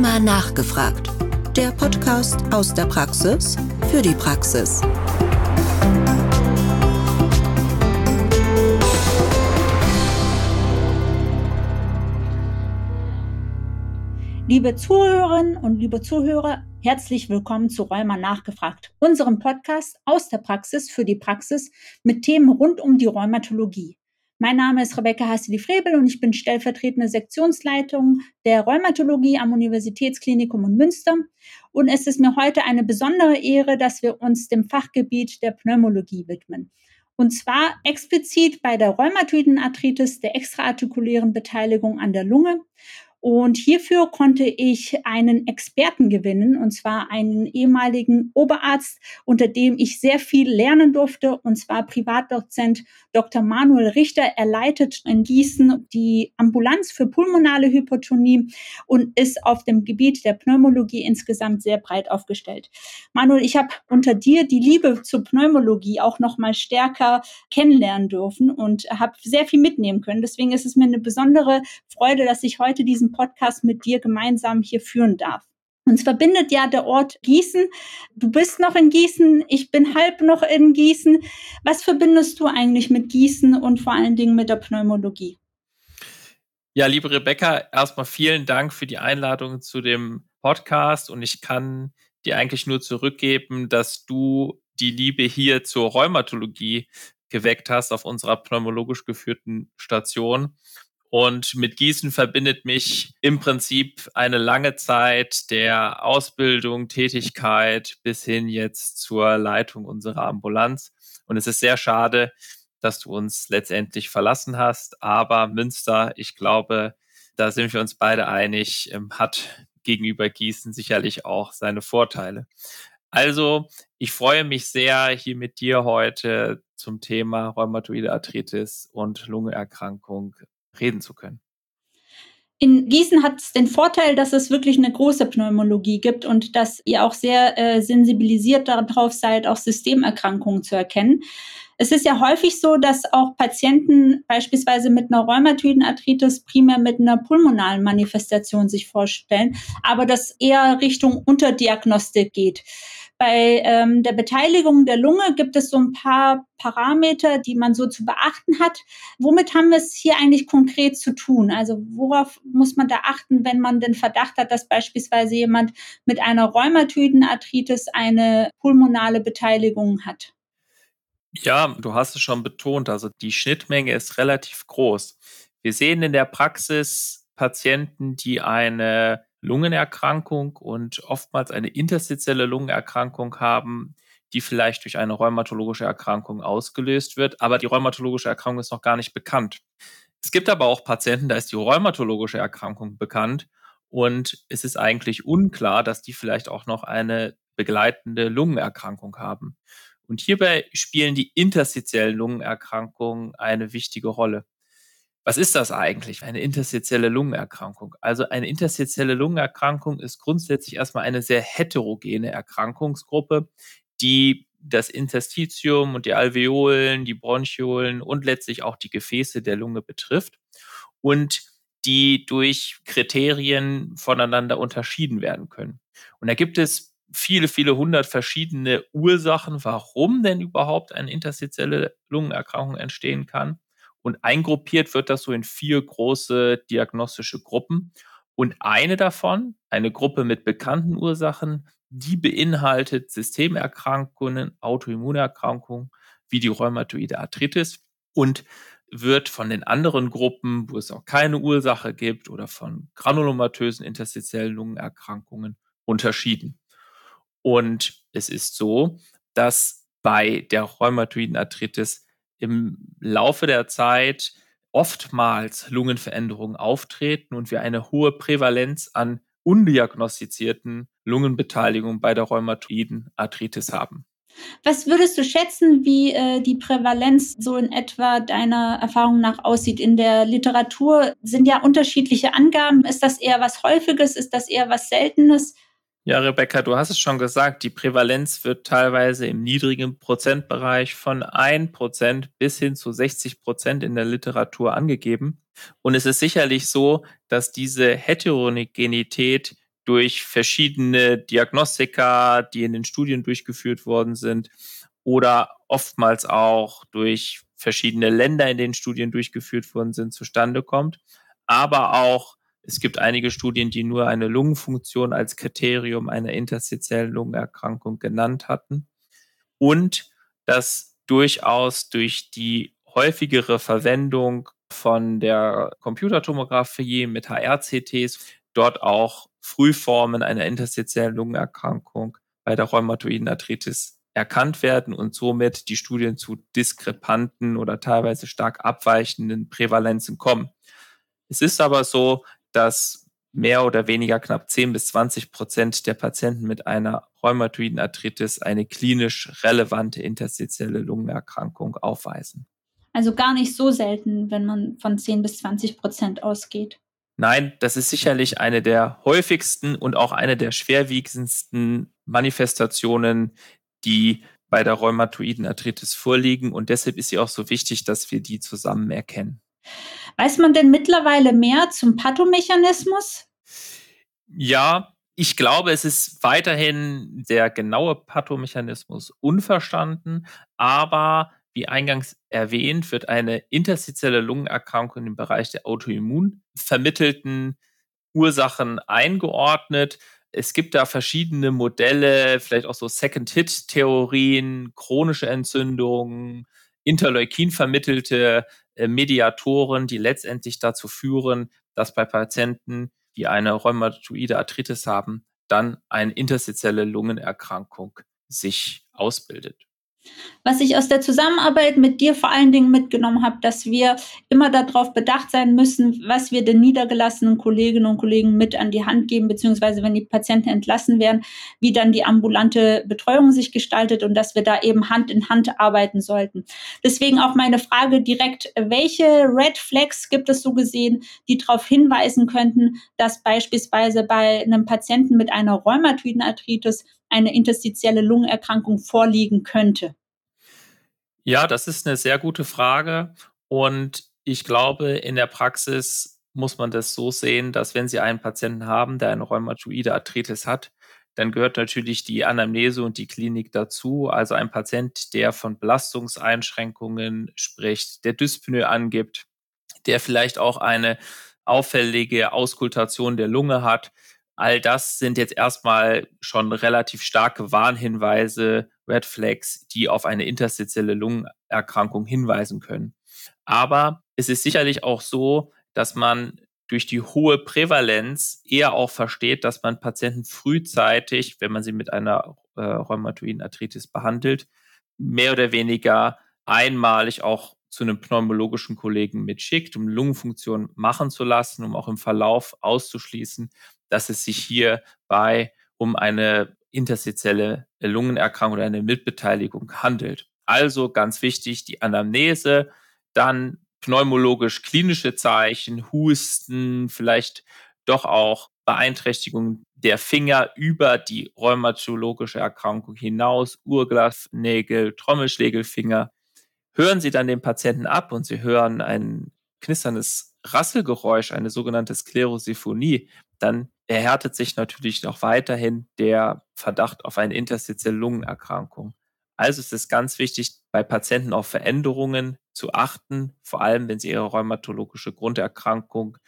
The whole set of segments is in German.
Rheuma nachgefragt. Der Podcast aus der Praxis für die Praxis. Liebe Zuhörerinnen und liebe Zuhörer, herzlich willkommen zu Rheuma nachgefragt, unserem Podcast aus der Praxis für die Praxis mit Themen rund um die Rheumatologie. Mein Name ist Rebecca Hasseli-Frebel und ich bin stellvertretende Sektionsleitung der Rheumatologie am Universitätsklinikum in Münster. Und es ist mir heute eine besondere Ehre, dass wir uns dem Fachgebiet der Pneumologie widmen. Und zwar explizit bei der rheumatoiden Arthritis, der extraartikulären Beteiligung an der Lunge und hierfür konnte ich einen Experten gewinnen, und zwar einen ehemaligen Oberarzt, unter dem ich sehr viel lernen durfte, und zwar Privatdozent Dr. Manuel Richter. Er leitet in Gießen die Ambulanz für pulmonale Hypertonie und ist auf dem Gebiet der Pneumologie insgesamt sehr breit aufgestellt. Manuel, ich habe unter dir die Liebe zur Pneumologie auch noch mal stärker kennenlernen dürfen und habe sehr viel mitnehmen können. Deswegen ist es mir eine besondere Freude, dass ich heute diesen Podcast mit dir gemeinsam hier führen darf. Uns verbindet ja der Ort Gießen. Du bist noch in Gießen, ich bin halb noch in Gießen. Was verbindest du eigentlich mit Gießen und vor allen Dingen mit der Pneumologie? Ja, liebe Rebecca, erstmal vielen Dank für die Einladung zu dem Podcast und ich kann dir eigentlich nur zurückgeben, dass du die Liebe hier zur Rheumatologie geweckt hast auf unserer pneumologisch geführten Station. Und mit Gießen verbindet mich im Prinzip eine lange Zeit der Ausbildung, Tätigkeit bis hin jetzt zur Leitung unserer Ambulanz. Und es ist sehr schade, dass du uns letztendlich verlassen hast. Aber Münster, ich glaube, da sind wir uns beide einig, ähm, hat gegenüber Gießen sicherlich auch seine Vorteile. Also, ich freue mich sehr, hier mit dir heute zum Thema Rheumatoide Arthritis und Lungenerkrankung reden zu können. In Gießen hat es den Vorteil, dass es wirklich eine große Pneumologie gibt und dass ihr auch sehr äh, sensibilisiert darauf seid, auch Systemerkrankungen zu erkennen. Es ist ja häufig so, dass auch Patienten beispielsweise mit einer rheumatoiden Arthritis primär mit einer pulmonalen Manifestation sich vorstellen, aber das eher Richtung Unterdiagnostik geht. Bei ähm, der Beteiligung der Lunge gibt es so ein paar Parameter, die man so zu beachten hat. Womit haben wir es hier eigentlich konkret zu tun? Also worauf muss man da achten, wenn man den Verdacht hat, dass beispielsweise jemand mit einer rheumatoiden Arthritis eine pulmonale Beteiligung hat? Ja, du hast es schon betont. Also die Schnittmenge ist relativ groß. Wir sehen in der Praxis Patienten, die eine Lungenerkrankung und oftmals eine interstitielle Lungenerkrankung haben, die vielleicht durch eine rheumatologische Erkrankung ausgelöst wird, aber die rheumatologische Erkrankung ist noch gar nicht bekannt. Es gibt aber auch Patienten, da ist die rheumatologische Erkrankung bekannt und es ist eigentlich unklar, dass die vielleicht auch noch eine begleitende Lungenerkrankung haben. Und hierbei spielen die interstitiellen Lungenerkrankungen eine wichtige Rolle. Was ist das eigentlich, eine interstitielle Lungenerkrankung? Also eine interstitielle Lungenerkrankung ist grundsätzlich erstmal eine sehr heterogene Erkrankungsgruppe, die das Interstitium und die Alveolen, die Bronchiolen und letztlich auch die Gefäße der Lunge betrifft und die durch Kriterien voneinander unterschieden werden können. Und da gibt es viele, viele hundert verschiedene Ursachen, warum denn überhaupt eine interstitielle Lungenerkrankung entstehen kann. Und eingruppiert wird das so in vier große diagnostische Gruppen. Und eine davon, eine Gruppe mit bekannten Ursachen, die beinhaltet Systemerkrankungen, Autoimmunerkrankungen wie die rheumatoide Arthritis und wird von den anderen Gruppen, wo es auch keine Ursache gibt oder von granulomatösen interstitiellen Lungenerkrankungen unterschieden. Und es ist so, dass bei der rheumatoiden Arthritis im Laufe der Zeit oftmals Lungenveränderungen auftreten und wir eine hohe Prävalenz an undiagnostizierten Lungenbeteiligungen bei der rheumatoiden Arthritis haben. Was würdest du schätzen, wie äh, die Prävalenz so in etwa deiner Erfahrung nach aussieht? In der Literatur sind ja unterschiedliche Angaben. Ist das eher was Häufiges? Ist das eher was Seltenes? Ja, Rebecca, du hast es schon gesagt, die Prävalenz wird teilweise im niedrigen Prozentbereich von 1% bis hin zu 60% in der Literatur angegeben. Und es ist sicherlich so, dass diese Heterogenität durch verschiedene Diagnostika, die in den Studien durchgeführt worden sind, oder oftmals auch durch verschiedene Länder, in denen Studien durchgeführt worden sind, zustande kommt. Aber auch es gibt einige Studien, die nur eine Lungenfunktion als Kriterium einer interstitiellen Lungenerkrankung genannt hatten. Und dass durchaus durch die häufigere Verwendung von der Computertomographie mit HR-CTs dort auch Frühformen einer interstitiellen Lungenerkrankung bei der rheumatoiden Arthritis erkannt werden und somit die Studien zu diskrepanten oder teilweise stark abweichenden Prävalenzen kommen. Es ist aber so, dass mehr oder weniger knapp 10 bis 20 Prozent der Patienten mit einer rheumatoiden Arthritis eine klinisch relevante interstitielle Lungenerkrankung aufweisen. Also gar nicht so selten, wenn man von 10 bis 20 Prozent ausgeht. Nein, das ist sicherlich eine der häufigsten und auch eine der schwerwiegendsten Manifestationen, die bei der rheumatoiden Arthritis vorliegen. Und deshalb ist sie auch so wichtig, dass wir die zusammen erkennen. Weiß man denn mittlerweile mehr zum Pathomechanismus? Ja, ich glaube, es ist weiterhin der genaue Pathomechanismus unverstanden, aber wie eingangs erwähnt, wird eine interstitielle Lungenerkrankung im Bereich der autoimmun vermittelten Ursachen eingeordnet. Es gibt da verschiedene Modelle, vielleicht auch so Second-Hit-Theorien, chronische Entzündungen, Interleukin vermittelte äh, Mediatoren, die letztendlich dazu führen, dass bei Patienten, die eine rheumatoide Arthritis haben, dann eine interstitielle Lungenerkrankung sich ausbildet. Was ich aus der Zusammenarbeit mit dir vor allen Dingen mitgenommen habe, dass wir immer darauf bedacht sein müssen, was wir den niedergelassenen Kolleginnen und Kollegen mit an die Hand geben, beziehungsweise wenn die Patienten entlassen werden, wie dann die ambulante Betreuung sich gestaltet und dass wir da eben Hand in Hand arbeiten sollten. Deswegen auch meine Frage direkt, welche Red Flags gibt es so gesehen, die darauf hinweisen könnten, dass beispielsweise bei einem Patienten mit einer rheumatoiden Arthritis eine interstitielle Lungenerkrankung vorliegen könnte? Ja, das ist eine sehr gute Frage. Und ich glaube, in der Praxis muss man das so sehen, dass wenn Sie einen Patienten haben, der eine rheumatoide Arthritis hat, dann gehört natürlich die Anamnese und die Klinik dazu. Also ein Patient, der von Belastungseinschränkungen spricht, der Dyspnoe angibt, der vielleicht auch eine auffällige Auskultation der Lunge hat, All das sind jetzt erstmal schon relativ starke Warnhinweise, Red Flags, die auf eine interstitielle Lungenerkrankung hinweisen können. Aber es ist sicherlich auch so, dass man durch die hohe Prävalenz eher auch versteht, dass man Patienten frühzeitig, wenn man sie mit einer äh, rheumatoiden Arthritis behandelt, mehr oder weniger einmalig auch zu einem pneumologischen Kollegen mitschickt, um Lungenfunktion machen zu lassen, um auch im Verlauf auszuschließen, dass es sich hierbei um eine interstitielle Lungenerkrankung oder eine Mitbeteiligung handelt. Also ganz wichtig, die Anamnese, dann pneumologisch klinische Zeichen, Husten, vielleicht doch auch Beeinträchtigung der Finger über die rheumatologische Erkrankung hinaus, Urglaffnägel, Trommelschlägelfinger. Hören Sie dann den Patienten ab und Sie hören ein knisterndes Rasselgeräusch, eine sogenannte Sklerosiphonie, dann erhärtet sich natürlich noch weiterhin der Verdacht auf eine interstitielle Lungenerkrankung. Also ist es ganz wichtig, bei Patienten auf Veränderungen zu achten, vor allem wenn sie ihre rheumatologische Grunderkrankung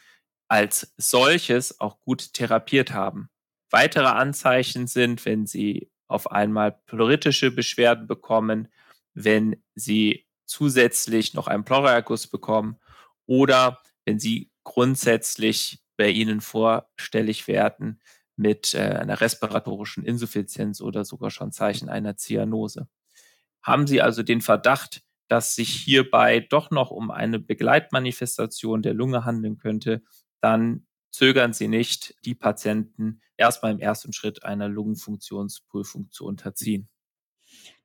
als solches auch gut therapiert haben. Weitere Anzeichen sind, wenn sie auf einmal pleuritische Beschwerden bekommen, wenn sie zusätzlich noch einen Pleuraerguss bekommen oder wenn sie grundsätzlich bei Ihnen vorstellig werden mit äh, einer respiratorischen Insuffizienz oder sogar schon Zeichen einer Zyanose. Haben Sie also den Verdacht, dass sich hierbei doch noch um eine Begleitmanifestation der Lunge handeln könnte, dann zögern Sie nicht, die Patienten erstmal im ersten Schritt einer Lungenfunktionsprüfung zu unterziehen.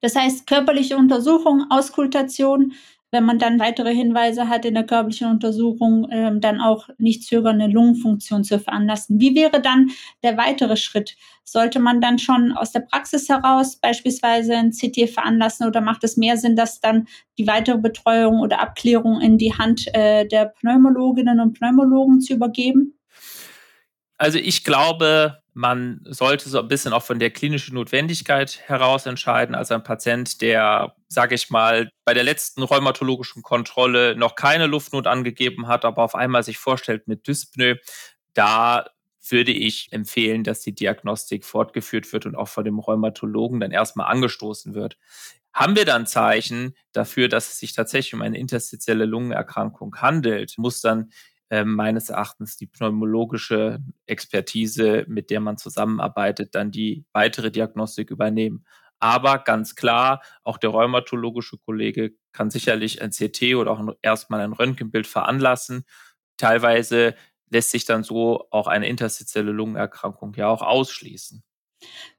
Das heißt, körperliche Untersuchung, Auskultation wenn man dann weitere Hinweise hat in der körperlichen Untersuchung, ähm, dann auch nicht zögern, eine Lungenfunktion zu veranlassen. Wie wäre dann der weitere Schritt? Sollte man dann schon aus der Praxis heraus beispielsweise ein CT veranlassen oder macht es mehr Sinn, dass dann die weitere Betreuung oder Abklärung in die Hand äh, der Pneumologinnen und Pneumologen zu übergeben? Also ich glaube, Man sollte so ein bisschen auch von der klinischen Notwendigkeit heraus entscheiden. Also ein Patient, der, sage ich mal, bei der letzten rheumatologischen Kontrolle noch keine Luftnot angegeben hat, aber auf einmal sich vorstellt mit Dyspnoe, da würde ich empfehlen, dass die Diagnostik fortgeführt wird und auch von dem Rheumatologen dann erstmal angestoßen wird. Haben wir dann Zeichen dafür, dass es sich tatsächlich um eine interstitielle Lungenerkrankung handelt, muss dann äh, meines Erachtens die pneumologische Expertise, mit der man zusammenarbeitet, dann die weitere Diagnostik übernehmen. Aber ganz klar, auch der rheumatologische Kollege kann sicherlich ein CT oder auch erstmal ein Röntgenbild veranlassen. Teilweise lässt sich dann so auch eine interstitielle Lungenerkrankung ja auch ausschließen.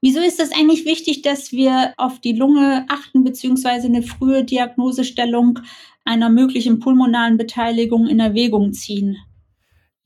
Wieso ist es eigentlich wichtig, dass wir auf die Lunge achten, beziehungsweise eine frühe Diagnosestellung einer möglichen pulmonalen Beteiligung in Erwägung ziehen?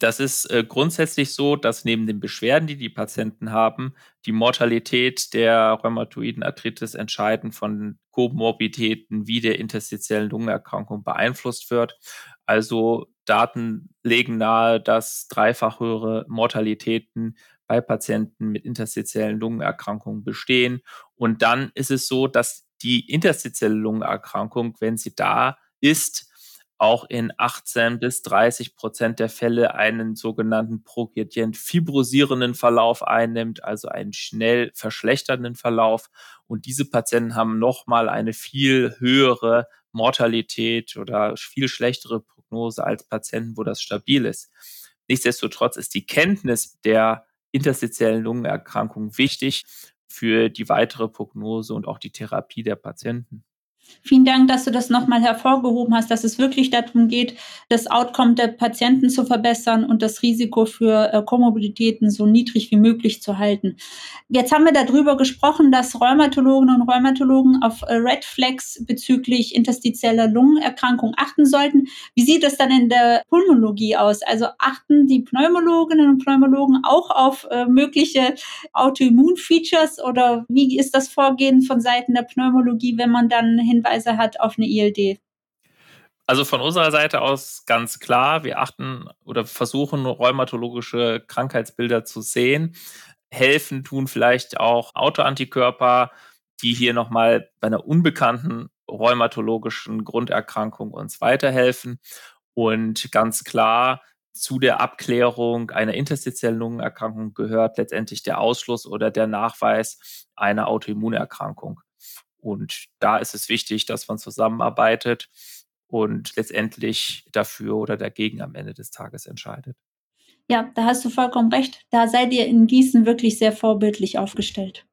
Das ist äh, grundsätzlich so, dass neben den Beschwerden, die die Patienten haben, die Mortalität der rheumatoiden Arthritis entscheidend von Komorbiditäten wie der interstitiellen Lungenerkrankung beeinflusst wird. Also Daten legen nahe, dass dreifach höhere Mortalitäten bei Patienten mit interstitiellen Lungenerkrankungen bestehen. Und dann ist es so, dass die interstitielle Lungenerkrankung, wenn sie da ist, auch in 18 bis 30 Prozent der Fälle einen sogenannten progredient fibrosierenden Verlauf einnimmt, also einen schnell verschlechternden Verlauf. Und diese Patienten haben nochmal eine viel höhere Mortalität oder viel schlechtere Prognose als Patienten, wo das stabil ist. Nichtsdestotrotz ist die Kenntnis der interstitiellen Lungenerkrankung wichtig für die weitere Prognose und auch die Therapie der Patienten. Vielen Dank, dass du das nochmal hervorgehoben hast, dass es wirklich darum geht, das Outcome der Patienten zu verbessern und das Risiko für äh, Komorbiditäten so niedrig wie möglich zu halten. Jetzt haben wir darüber gesprochen, dass Rheumatologen und Rheumatologen auf äh, Red Flags bezüglich interstitieller Lungenerkrankung achten sollten. Wie sieht es dann in der Pulmologie aus? Also achten die Pneumologinnen und Pneumologen auch auf äh, mögliche Autoimmunfeatures oder wie ist das Vorgehen von Seiten der Pneumologie, wenn man dann Hinweise hat auf eine ILD? Also von unserer Seite aus ganz klar, wir achten oder versuchen rheumatologische Krankheitsbilder zu sehen. Helfen tun vielleicht auch Autoantikörper, die hier nochmal bei einer unbekannten rheumatologischen Grunderkrankung uns weiterhelfen. Und ganz klar, zu der Abklärung einer interstitiellen Lungenerkrankung gehört letztendlich der Ausschluss oder der Nachweis einer Autoimmunerkrankung. Und da ist es wichtig, dass man zusammenarbeitet und letztendlich dafür oder dagegen am Ende des Tages entscheidet. Ja, da hast du vollkommen recht. Da seid ihr in Gießen wirklich sehr vorbildlich aufgestellt.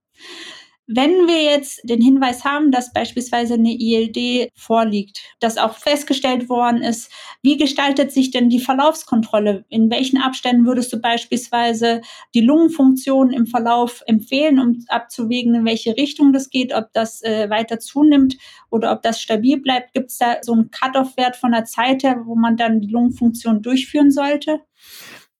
Wenn wir jetzt den Hinweis haben, dass beispielsweise eine ILD vorliegt, dass auch festgestellt worden ist, wie gestaltet sich denn die Verlaufskontrolle? In welchen Abständen würdest du beispielsweise die Lungenfunktion im Verlauf empfehlen, um abzuwägen, in welche Richtung das geht, ob das äh, weiter zunimmt oder ob das stabil bleibt? Gibt es da so einen Cut-off-Wert von der Zeit her, wo man dann die Lungenfunktion durchführen sollte?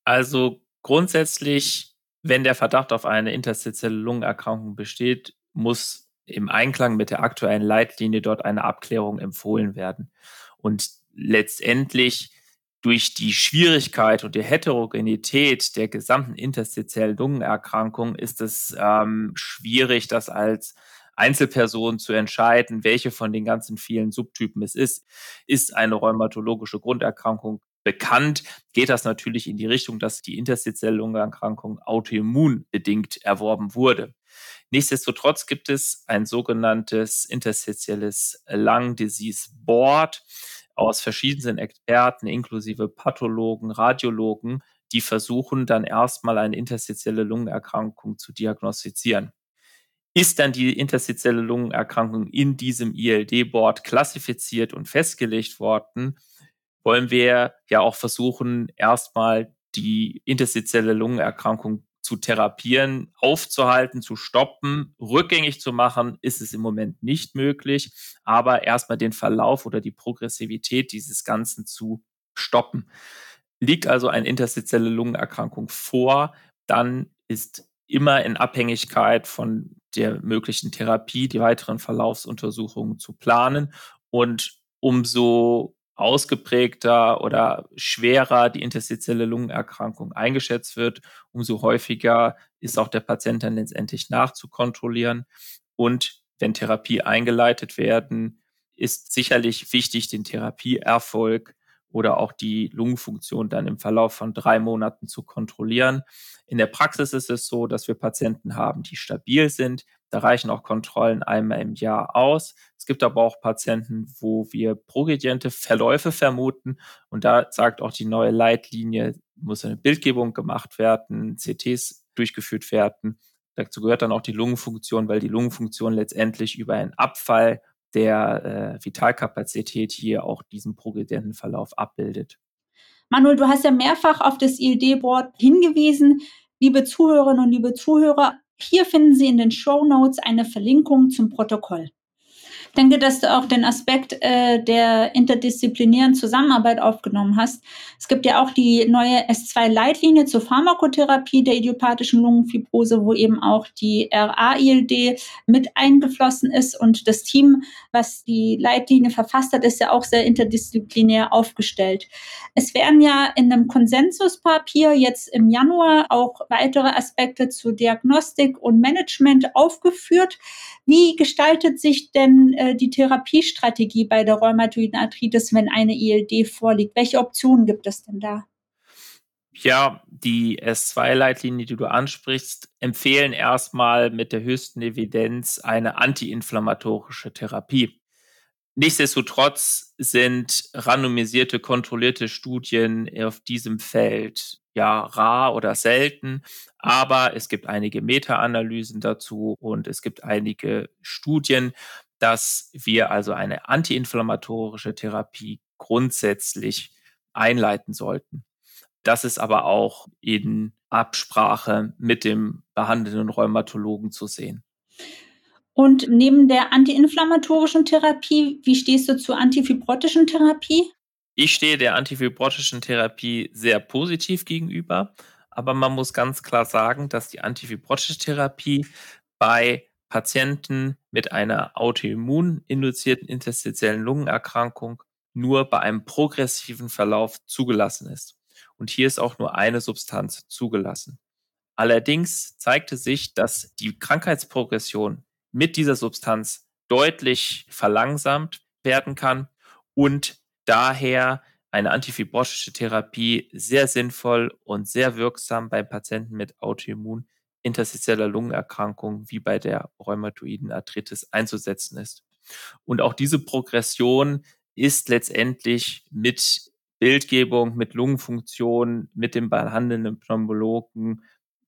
Also grundsätzlich wenn der Verdacht auf eine interstitielle Lungenerkrankung besteht, muss im Einklang mit der aktuellen Leitlinie dort eine Abklärung empfohlen werden. Und letztendlich durch die Schwierigkeit und die Heterogenität der gesamten interstitiellen Lungenerkrankung ist es ähm, schwierig, das als Einzelperson zu entscheiden, welche von den ganzen vielen Subtypen es ist. Ist eine rheumatologische Grunderkrankung bekannt, geht das natürlich in die Richtung, dass die interstitielle Lungenerkrankung autoimmun bedingt erworben wurde. Nichtsdestotrotz gibt es ein sogenanntes interstitielles Lung Disease Board aus verschiedenen Experten, inklusive Pathologen, Radiologen, die versuchen dann erstmal eine interstitielle Lungenerkrankung zu diagnostizieren. Ist dann die interstitielle Lungenerkrankung in diesem ILD-Board klassifiziert und festgelegt worden, wollen wir ja auch versuchen, erstmal die interstitielle Lungenerkrankung zu therapieren, aufzuhalten, zu stoppen, rückgängig zu machen, ist es im Moment nicht möglich. Aber erstmal den Verlauf oder die Progressivität dieses Ganzen zu stoppen. Liegt also eine interstitielle Lungenerkrankung vor, dann ist immer in Abhängigkeit von der möglichen Therapie die weiteren Verlaufsuntersuchungen zu planen. Und umso ausgeprägter oder schwerer die interstitielle Lungenerkrankung eingeschätzt wird, umso häufiger ist auch der Patient dann letztendlich nachzukontrollieren. Und wenn Therapie eingeleitet werden, ist sicherlich wichtig, den Therapieerfolg oder auch die Lungenfunktion dann im Verlauf von drei Monaten zu kontrollieren. In der Praxis ist es so, dass wir Patienten haben, die stabil sind. Da reichen auch Kontrollen einmal im Jahr aus. Es gibt aber auch Patienten, wo wir progrediente Verläufe vermuten. Und da sagt auch die neue Leitlinie, muss eine Bildgebung gemacht werden, CTs durchgeführt werden. Dazu gehört dann auch die Lungenfunktion, weil die Lungenfunktion letztendlich über einen Abfall der äh, Vitalkapazität hier auch diesen progredienten Verlauf abbildet. Manuel, du hast ja mehrfach auf das ILD-Board hingewiesen. Liebe Zuhörerinnen und liebe Zuhörer, hier finden Sie in den Show Notes eine Verlinkung zum Protokoll denke, dass du auch den Aspekt äh, der interdisziplinären Zusammenarbeit aufgenommen hast. Es gibt ja auch die neue S2-Leitlinie zur Pharmakotherapie der idiopathischen Lungenfibrose, wo eben auch die RA-ILD mit eingeflossen ist. Und das Team, was die Leitlinie verfasst hat, ist ja auch sehr interdisziplinär aufgestellt. Es werden ja in einem Konsensuspapier jetzt im Januar auch weitere Aspekte zu Diagnostik und Management aufgeführt. Wie gestaltet sich denn äh, die Therapiestrategie bei der rheumatoiden Arthritis, wenn eine ILD vorliegt? Welche Optionen gibt es denn da? Ja, die S2-Leitlinie, die du ansprichst, empfehlen erstmal mit der höchsten Evidenz eine antiinflammatorische Therapie. Nichtsdestotrotz sind randomisierte, kontrollierte Studien auf diesem Feld ja rar oder selten, aber es gibt einige Meta-Analysen dazu und es gibt einige Studien, dass wir also eine antiinflammatorische Therapie grundsätzlich einleiten sollten. Das ist aber auch in Absprache mit dem behandelnden Rheumatologen zu sehen. Und neben der antiinflammatorischen Therapie, wie stehst du zur antifibrotischen Therapie? Ich stehe der antifibrotischen Therapie sehr positiv gegenüber, aber man muss ganz klar sagen, dass die antifibrotische Therapie bei Patienten mit einer autoimmuninduzierten interstitiellen Lungenerkrankung nur bei einem progressiven Verlauf zugelassen ist. Und hier ist auch nur eine Substanz zugelassen. Allerdings zeigte sich, dass die Krankheitsprogression mit dieser Substanz deutlich verlangsamt werden kann und daher eine antifibrotische Therapie sehr sinnvoll und sehr wirksam bei Patienten mit Autoimmun interstitieller Lungenerkrankung wie bei der rheumatoiden Arthritis einzusetzen ist. Und auch diese Progression ist letztendlich mit Bildgebung, mit Lungenfunktion, mit dem behandelnden Pneumologen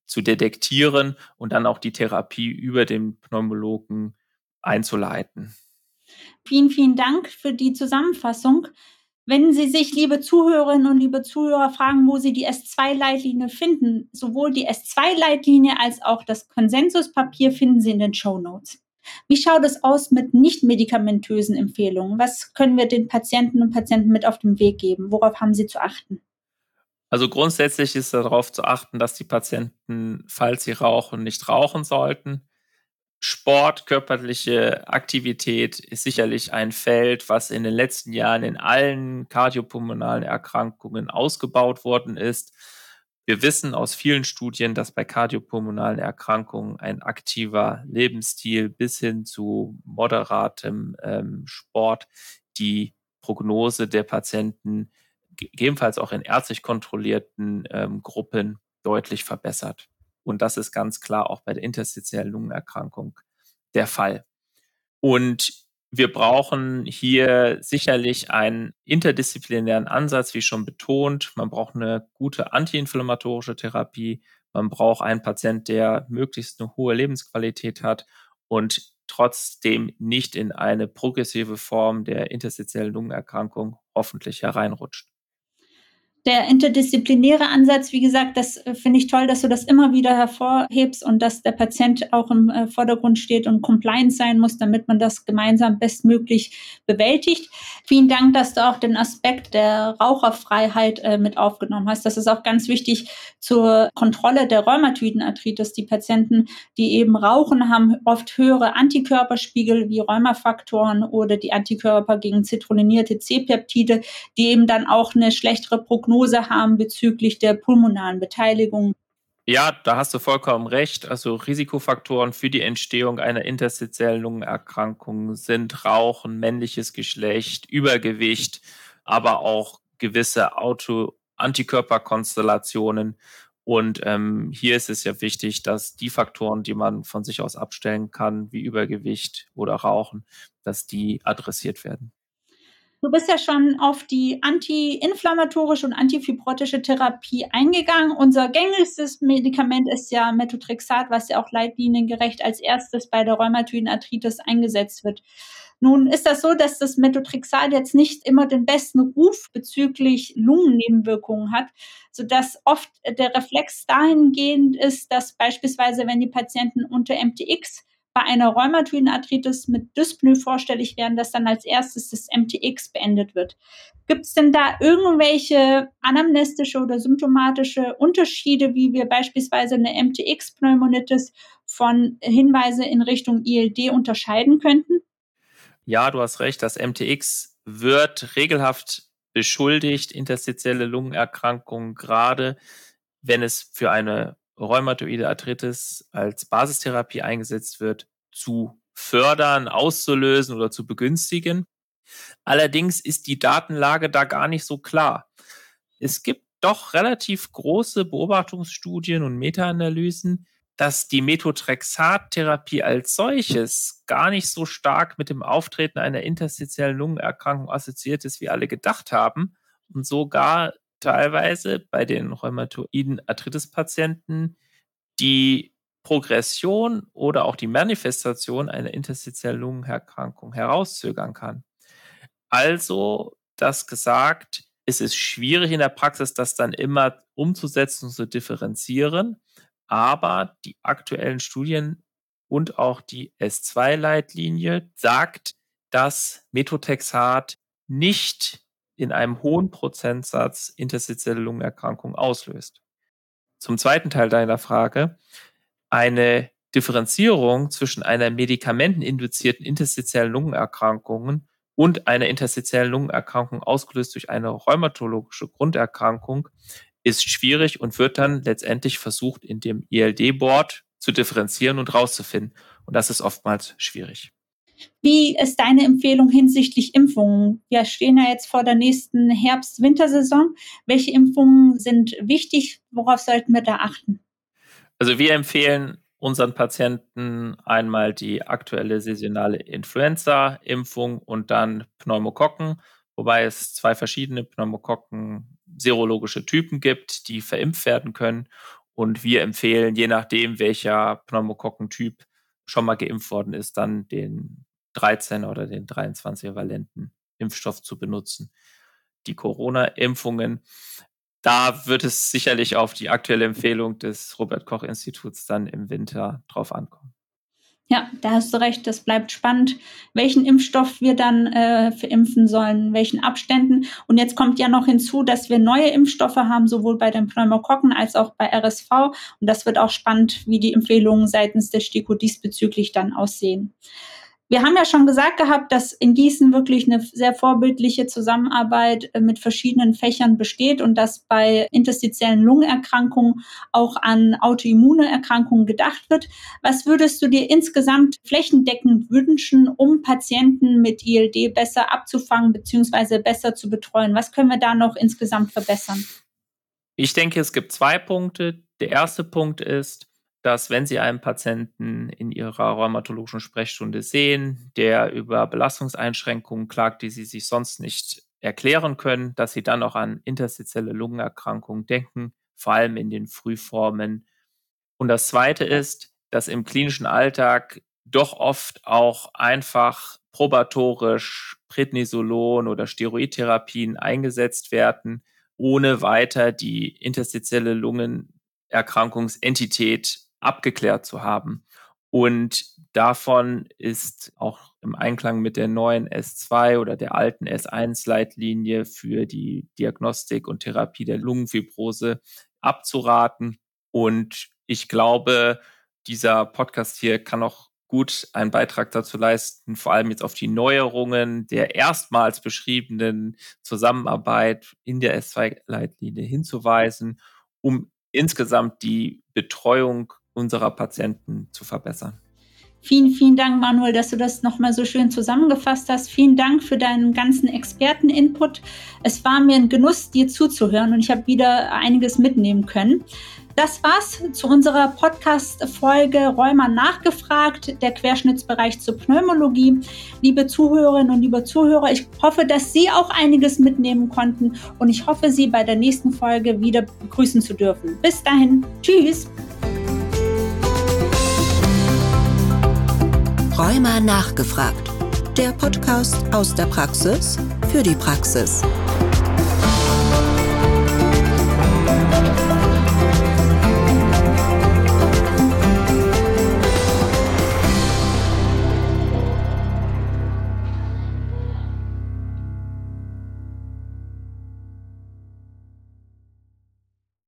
zu detektieren und dann auch die Therapie über den Pneumologen einzuleiten. Vielen, vielen Dank für die Zusammenfassung. Wenn Sie sich, liebe Zuhörerinnen und liebe Zuhörer, fragen, wo Sie die S2-Leitlinie finden, sowohl die S2-Leitlinie als auch das Konsensuspapier finden Sie in den Show Notes. Wie schaut es aus mit nicht medikamentösen Empfehlungen? Was können wir den Patienten und Patienten mit auf den Weg geben? Worauf haben Sie zu achten? Also grundsätzlich ist darauf zu achten, dass die Patienten, falls sie rauchen, nicht rauchen sollten. Sport, körperliche Aktivität ist sicherlich ein Feld, was in den letzten Jahren in allen kardiopulmonalen Erkrankungen ausgebaut worden ist. Wir wissen aus vielen Studien, dass bei kardiopulmonalen Erkrankungen ein aktiver Lebensstil bis hin zu moderatem ähm, Sport die Prognose der Patienten gegebenenfalls auch in ärztlich kontrollierten ähm, Gruppen deutlich verbessert. Und das ist ganz klar auch bei der interstitiellen Lungenerkrankung der Fall. Und wir brauchen hier sicherlich einen interdisziplinären Ansatz, wie schon betont. Man braucht eine gute antiinflammatorische Therapie. Man braucht einen Patient, der möglichst eine hohe Lebensqualität hat und trotzdem nicht in eine progressive Form der interstitiellen Lungenerkrankung hoffentlich hereinrutscht. Der interdisziplinäre Ansatz, wie gesagt, das äh, finde ich toll, dass du das immer wieder hervorhebst und dass der Patient auch im äh, Vordergrund steht und compliant sein muss, damit man das gemeinsam bestmöglich bewältigt. Vielen Dank, dass du auch den Aspekt der Raucherfreiheit äh, mit aufgenommen hast. Das ist auch ganz wichtig zur Kontrolle der rheumatoiden Arthritis. Die Patienten, die eben rauchen, haben oft höhere Antikörperspiegel wie Rheumafaktoren oder die Antikörper gegen zitrulinierte C-Peptide, die eben dann auch eine schlechtere Prognose Prognose haben bezüglich der pulmonalen Beteiligung. Ja, da hast du vollkommen recht. Also Risikofaktoren für die Entstehung einer interstitiellen Lungenerkrankung sind Rauchen, männliches Geschlecht, Übergewicht, aber auch gewisse Auto Antikörperkonstellationen. Und ähm, hier ist es ja wichtig, dass die Faktoren, die man von sich aus abstellen kann, wie Übergewicht oder Rauchen, dass die adressiert werden. Du bist ja schon auf die antiinflammatorische und antifibrotische Therapie eingegangen. Unser gängigstes Medikament ist ja Methotrexat, was ja auch leitliniengerecht als erstes bei der rheumatoiden Arthritis eingesetzt wird. Nun ist das so, dass das Methotrexat jetzt nicht immer den besten Ruf bezüglich Lungennebenwirkungen hat, sodass oft der Reflex dahingehend ist, dass beispielsweise, wenn die Patienten unter MTX bei einer rheumatoiden Arthritis mit Dyspnoe vorstellig werden, dass dann als erstes das MTX beendet wird. Gibt es denn da irgendwelche anamnestische oder symptomatische Unterschiede, wie wir beispielsweise eine MTX-Pneumonitis von Hinweise in Richtung ILD unterscheiden könnten? Ja, du hast recht. Das MTX wird regelhaft beschuldigt, interstitielle Lungenerkrankungen, gerade wenn es für eine rheumatoide Arthritis als Basistherapie eingesetzt wird, zu fördern, auszulösen oder zu begünstigen. Allerdings ist die Datenlage da gar nicht so klar. Es gibt doch relativ große Beobachtungsstudien und Meta-Analysen, dass die Methotrexat-Therapie als solches gar nicht so stark mit dem Auftreten einer interstitiellen Lungenerkrankung assoziiert ist, wie alle gedacht haben und sogar teilweise bei den rheumatoiden Arthritis-Patienten die Progression oder auch die Manifestation einer interstitiellen Lungenerkrankung herauszögern kann. Also, das gesagt, ist es schwierig in der Praxis, das dann immer umzusetzen und zu differenzieren. Aber die aktuellen Studien und auch die S2-Leitlinie sagt, dass Methotrexat nicht in einem hohen Prozentsatz interstitielle Lungenerkrankung auslöst. Zum zweiten Teil deiner Frage. Eine Differenzierung zwischen einer medikamenteninduzierten interstitiellen Lungenerkrankung und einer interstitiellen Lungenerkrankung ausgelöst durch eine rheumatologische Grunderkrankung ist schwierig und wird dann letztendlich versucht, in dem ELD-Board zu differenzieren und rauszufinden. Und das ist oftmals schwierig. Wie ist deine Empfehlung hinsichtlich Impfungen? Wir stehen ja jetzt vor der nächsten Herbst-Wintersaison. Welche Impfungen sind wichtig? Worauf sollten wir da achten? Also wir empfehlen unseren Patienten einmal die aktuelle saisonale Influenza-Impfung und dann Pneumokokken, wobei es zwei verschiedene Pneumokokken serologische Typen gibt, die verimpft werden können. Und wir empfehlen, je nachdem, welcher Pneumokokkentyp schon mal geimpft worden ist, dann den 13 oder den 23 valenten Impfstoff zu benutzen. Die Corona-Impfungen, da wird es sicherlich auf die aktuelle Empfehlung des Robert Koch Instituts dann im Winter drauf ankommen. Ja, da hast du recht. Das bleibt spannend, welchen Impfstoff wir dann äh, verimpfen sollen, welchen Abständen. Und jetzt kommt ja noch hinzu, dass wir neue Impfstoffe haben, sowohl bei den Pneumokokken als auch bei RSV. Und das wird auch spannend, wie die Empfehlungen seitens der STIKO diesbezüglich dann aussehen. Wir haben ja schon gesagt gehabt, dass in Gießen wirklich eine sehr vorbildliche Zusammenarbeit äh, mit verschiedenen Fächern besteht und dass bei interstitiellen Lungenerkrankungen auch an autoimmune Erkrankungen gedacht wird. Was würdest du dir insgesamt flächendeckend wünschen, um Patienten mit ILD besser abzufangen bzw. besser zu betreuen? Was können wir da noch insgesamt verbessern? Ich denke, es gibt zwei Punkte. Der erste Punkt ist, dass wenn Sie einen Patienten in Ihrer rheumatologischen Sprechstunde sehen, der über Belastungseinschränkungen klagt, die Sie sich sonst nicht erklären können, dass Sie dann auch an interstitielle Lungenerkrankungen denken, vor allem in den Frühformen. Und das Zweite ist, dass im klinischen Alltag doch oft auch einfach probatorisch Prednisolon oder Steroidtherapien eingesetzt werden, ohne weiter die interstitielle Lungenerkrankungsentität abgeklärt zu haben. Und davon ist auch im Einklang mit der neuen S2 oder der alten S1-Leitlinie für die Diagnostik und Therapie der Lungenfibrose abzuraten. Und ich glaube, dieser Podcast hier kann auch gut einen Beitrag dazu leisten, vor allem jetzt auf die Neuerungen der erstmals beschriebenen Zusammenarbeit in der S2-Leitlinie hinzuweisen, um insgesamt die Betreuung unserer Patienten zu verbessern. Vielen, vielen Dank, Manuel, dass du das nochmal so schön zusammengefasst hast. Vielen Dank für deinen ganzen Experten-Input. Es war mir ein Genuss, dir zuzuhören und ich habe wieder einiges mitnehmen können. Das war's zu unserer Podcast-Folge Rheuma nachgefragt, der Querschnittsbereich zur Pneumologie. Liebe Zuhörerinnen und liebe Zuhörer, ich hoffe, dass Sie auch einiges mitnehmen konnten und ich hoffe, Sie bei der nächsten Folge wieder begrüßen zu dürfen. Bis dahin, tschüss! Rheuma nachgefragt. Der Podcast aus der Praxis für die Praxis.